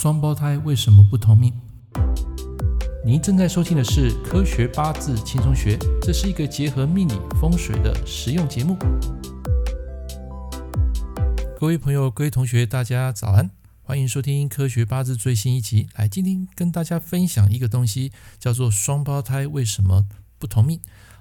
双胞胎为什么不同命？您正在收听的是《科学八字轻松学》，这是一个结合命理风水的实用节目。各位朋友、各位同学，大家早安，欢迎收听《科学八字》最新一集。来，今天跟大家分享一个东西，叫做双胞胎为什么不同命？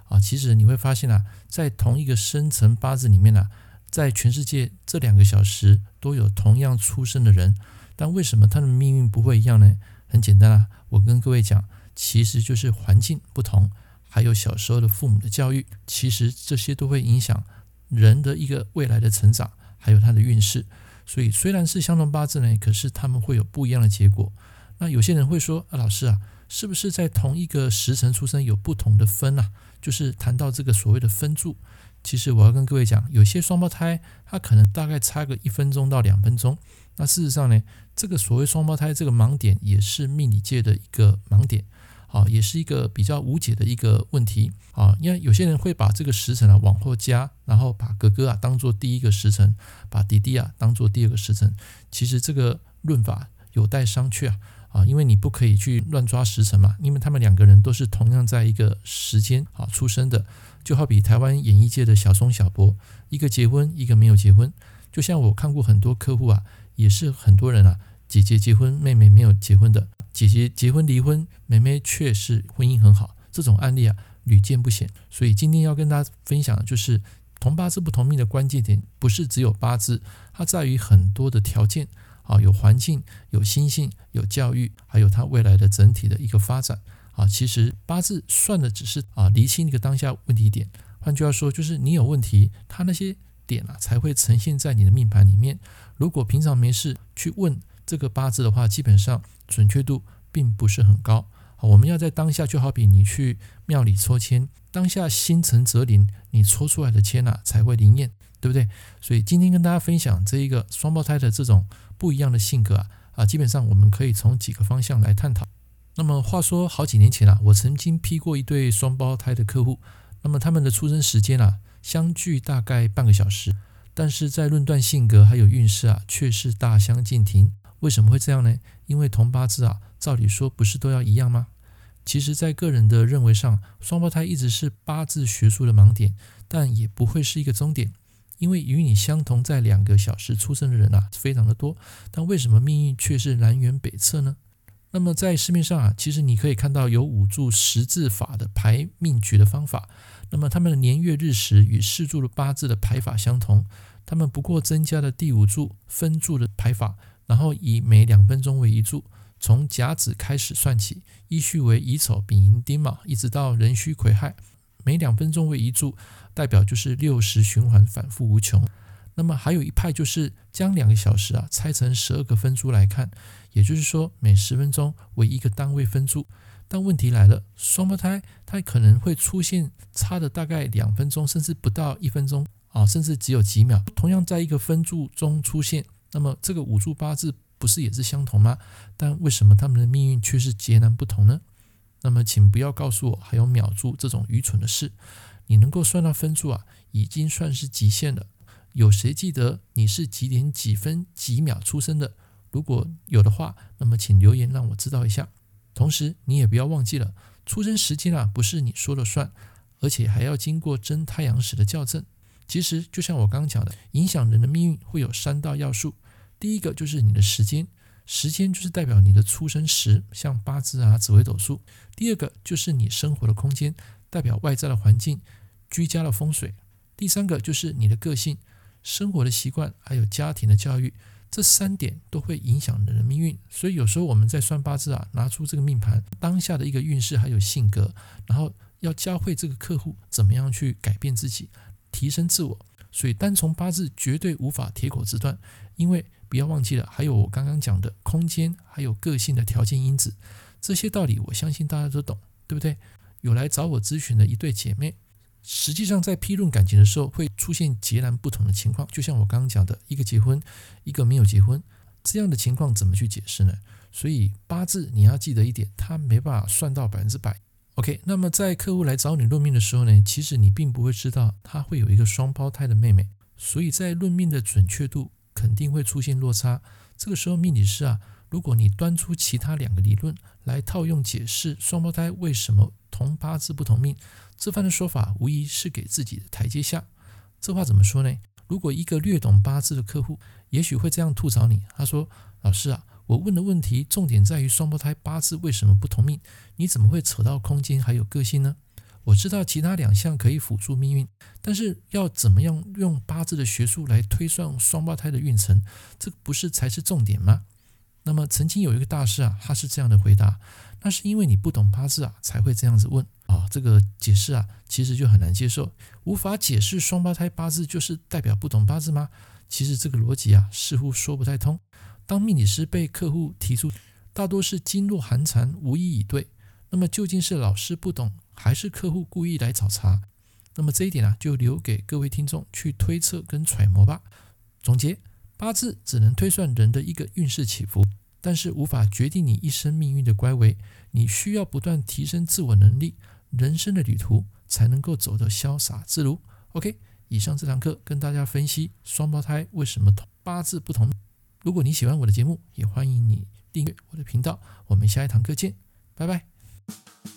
啊，其实你会发现啊，在同一个生辰八字里面啊，在全世界这两个小时都有同样出生的人，但为什么他的命运不会一样呢？很简单啊，我跟各位讲，其实就是环境不同，还有小时候的父母的教育，其实这些都会影响人的一个未来的成长，还有他的运势。所以虽然是相同八字呢，可是他们会有不一样的结果。那有些人会说啊，老师啊，是不是在同一个时辰出生有不同的分啊？就是谈到这个所谓的分柱，其实我要跟各位讲，有些双胞胎他可能大概差个一分钟到两分钟。那事实上呢，这个所谓双胞胎这个盲点也是命理界的一个盲点，啊，也是一个比较无解的一个问题啊。因为有些人会把这个时辰啊往后加，然后把哥哥啊当做第一个时辰，把弟弟啊当做第二个时辰。其实这个论法有待商榷啊。啊，因为你不可以去乱抓时辰嘛，因为他们两个人都是同样在一个时间啊出生的，就好比台湾演艺界的小松小柏，一个结婚，一个没有结婚。就像我看过很多客户啊，也是很多人啊，姐姐结婚，妹妹没有结婚的，姐姐结婚离婚，妹妹却是婚姻很好，这种案例啊屡见不鲜。所以今天要跟大家分享的就是同八字不同命的关键点，不是只有八字，它在于很多的条件。啊，有环境，有心性，有教育，还有他未来的整体的一个发展。啊，其实八字算的只是啊，厘清一个当下问题点。换句话说，就是你有问题，他那些点啊才会呈现在你的命盘里面。如果平常没事去问这个八字的话，基本上准确度并不是很高。啊，我们要在当下，就好比你去庙里抽签，当下心诚则灵，你抽出来的签啊才会灵验，对不对？所以今天跟大家分享这一个双胞胎的这种。不一样的性格啊啊，基本上我们可以从几个方向来探讨。那么话说好几年前啊，我曾经批过一对双胞胎的客户，那么他们的出生时间啊相距大概半个小时，但是在论断性格还有运势啊却是大相径庭。为什么会这样呢？因为同八字啊，照理说不是都要一样吗？其实，在个人的认为上，双胞胎一直是八字学术的盲点，但也不会是一个终点。因为与你相同在两个小时出生的人啊，非常的多，但为什么命运却是南辕北辙呢？那么在市面上啊，其实你可以看到有五柱十字法的排命局的方法，那么他们的年月日时与四柱的八字的排法相同，他们不过增加了第五柱分柱的排法，然后以每两分钟为一柱，从甲子开始算起，依序为乙丑丙寅丁卯，一直到壬戌癸亥。每两分钟为一柱，代表就是六十循环，反复无穷。那么还有一派就是将两个小时啊拆成十二个分珠来看，也就是说每十分钟为一个单位分柱。但问题来了，双胞胎它可能会出现差的大概两分钟，甚至不到一分钟啊，甚至只有几秒。同样在一个分柱中出现，那么这个五柱八字不是也是相同吗？但为什么他们的命运却是截然不同呢？那么，请不要告诉我还有秒柱这种愚蠢的事。你能够算到分数啊，已经算是极限了。有谁记得你是几点几分几秒出生的？如果有的话，那么请留言让我知道一下。同时，你也不要忘记了，出生时间啊，不是你说了算，而且还要经过真太阳时的校正。其实，就像我刚刚讲的，影响人的命运会有三大要素。第一个就是你的时间。时间就是代表你的出生时，像八字啊、紫微斗数。第二个就是你生活的空间，代表外在的环境、居家的风水。第三个就是你的个性、生活的习惯，还有家庭的教育。这三点都会影响人的命运。所以有时候我们在算八字啊，拿出这个命盘当下的一个运势还有性格，然后要教会这个客户怎么样去改变自己、提升自我。所以单从八字绝对无法铁口直断，因为。不要忘记了，还有我刚刚讲的空间，还有个性的条件因子，这些道理我相信大家都懂，对不对？有来找我咨询的一对姐妹，实际上在批论感情的时候会出现截然不同的情况，就像我刚刚讲的，一个结婚，一个没有结婚，这样的情况怎么去解释呢？所以八字你要记得一点，它没办法算到百分之百。OK，那么在客户来找你论命的时候呢，其实你并不会知道他会有一个双胞胎的妹妹，所以在论命的准确度。肯定会出现落差。这个时候，命理师啊，如果你端出其他两个理论来套用解释双胞胎为什么同八字不同命，这番的说法无疑是给自己的台阶下。这话怎么说呢？如果一个略懂八字的客户，也许会这样吐槽你：他说，老师啊，我问的问题重点在于双胞胎八字为什么不同命，你怎么会扯到空间还有个性呢？我知道其他两项可以辅助命运，但是要怎么样用八字的学术来推算双胞胎的运程，这不是才是重点吗？那么曾经有一个大师啊，他是这样的回答：那是因为你不懂八字啊，才会这样子问啊。这个解释啊，其实就很难接受，无法解释双胞胎八字就是代表不懂八字吗？其实这个逻辑啊，似乎说不太通。当命理师被客户提出，大多是经络寒蝉，无以以对。那么究竟是老师不懂，还是客户故意来找茬？那么这一点啊，就留给各位听众去推测跟揣摩吧。总结：八字只能推算人的一个运势起伏，但是无法决定你一生命运的归位。你需要不断提升自我能力，人生的旅途才能够走得潇洒自如。OK，以上这堂课跟大家分析双胞胎为什么同八字不同。如果你喜欢我的节目，也欢迎你订阅我的频道。我们下一堂课见，拜拜。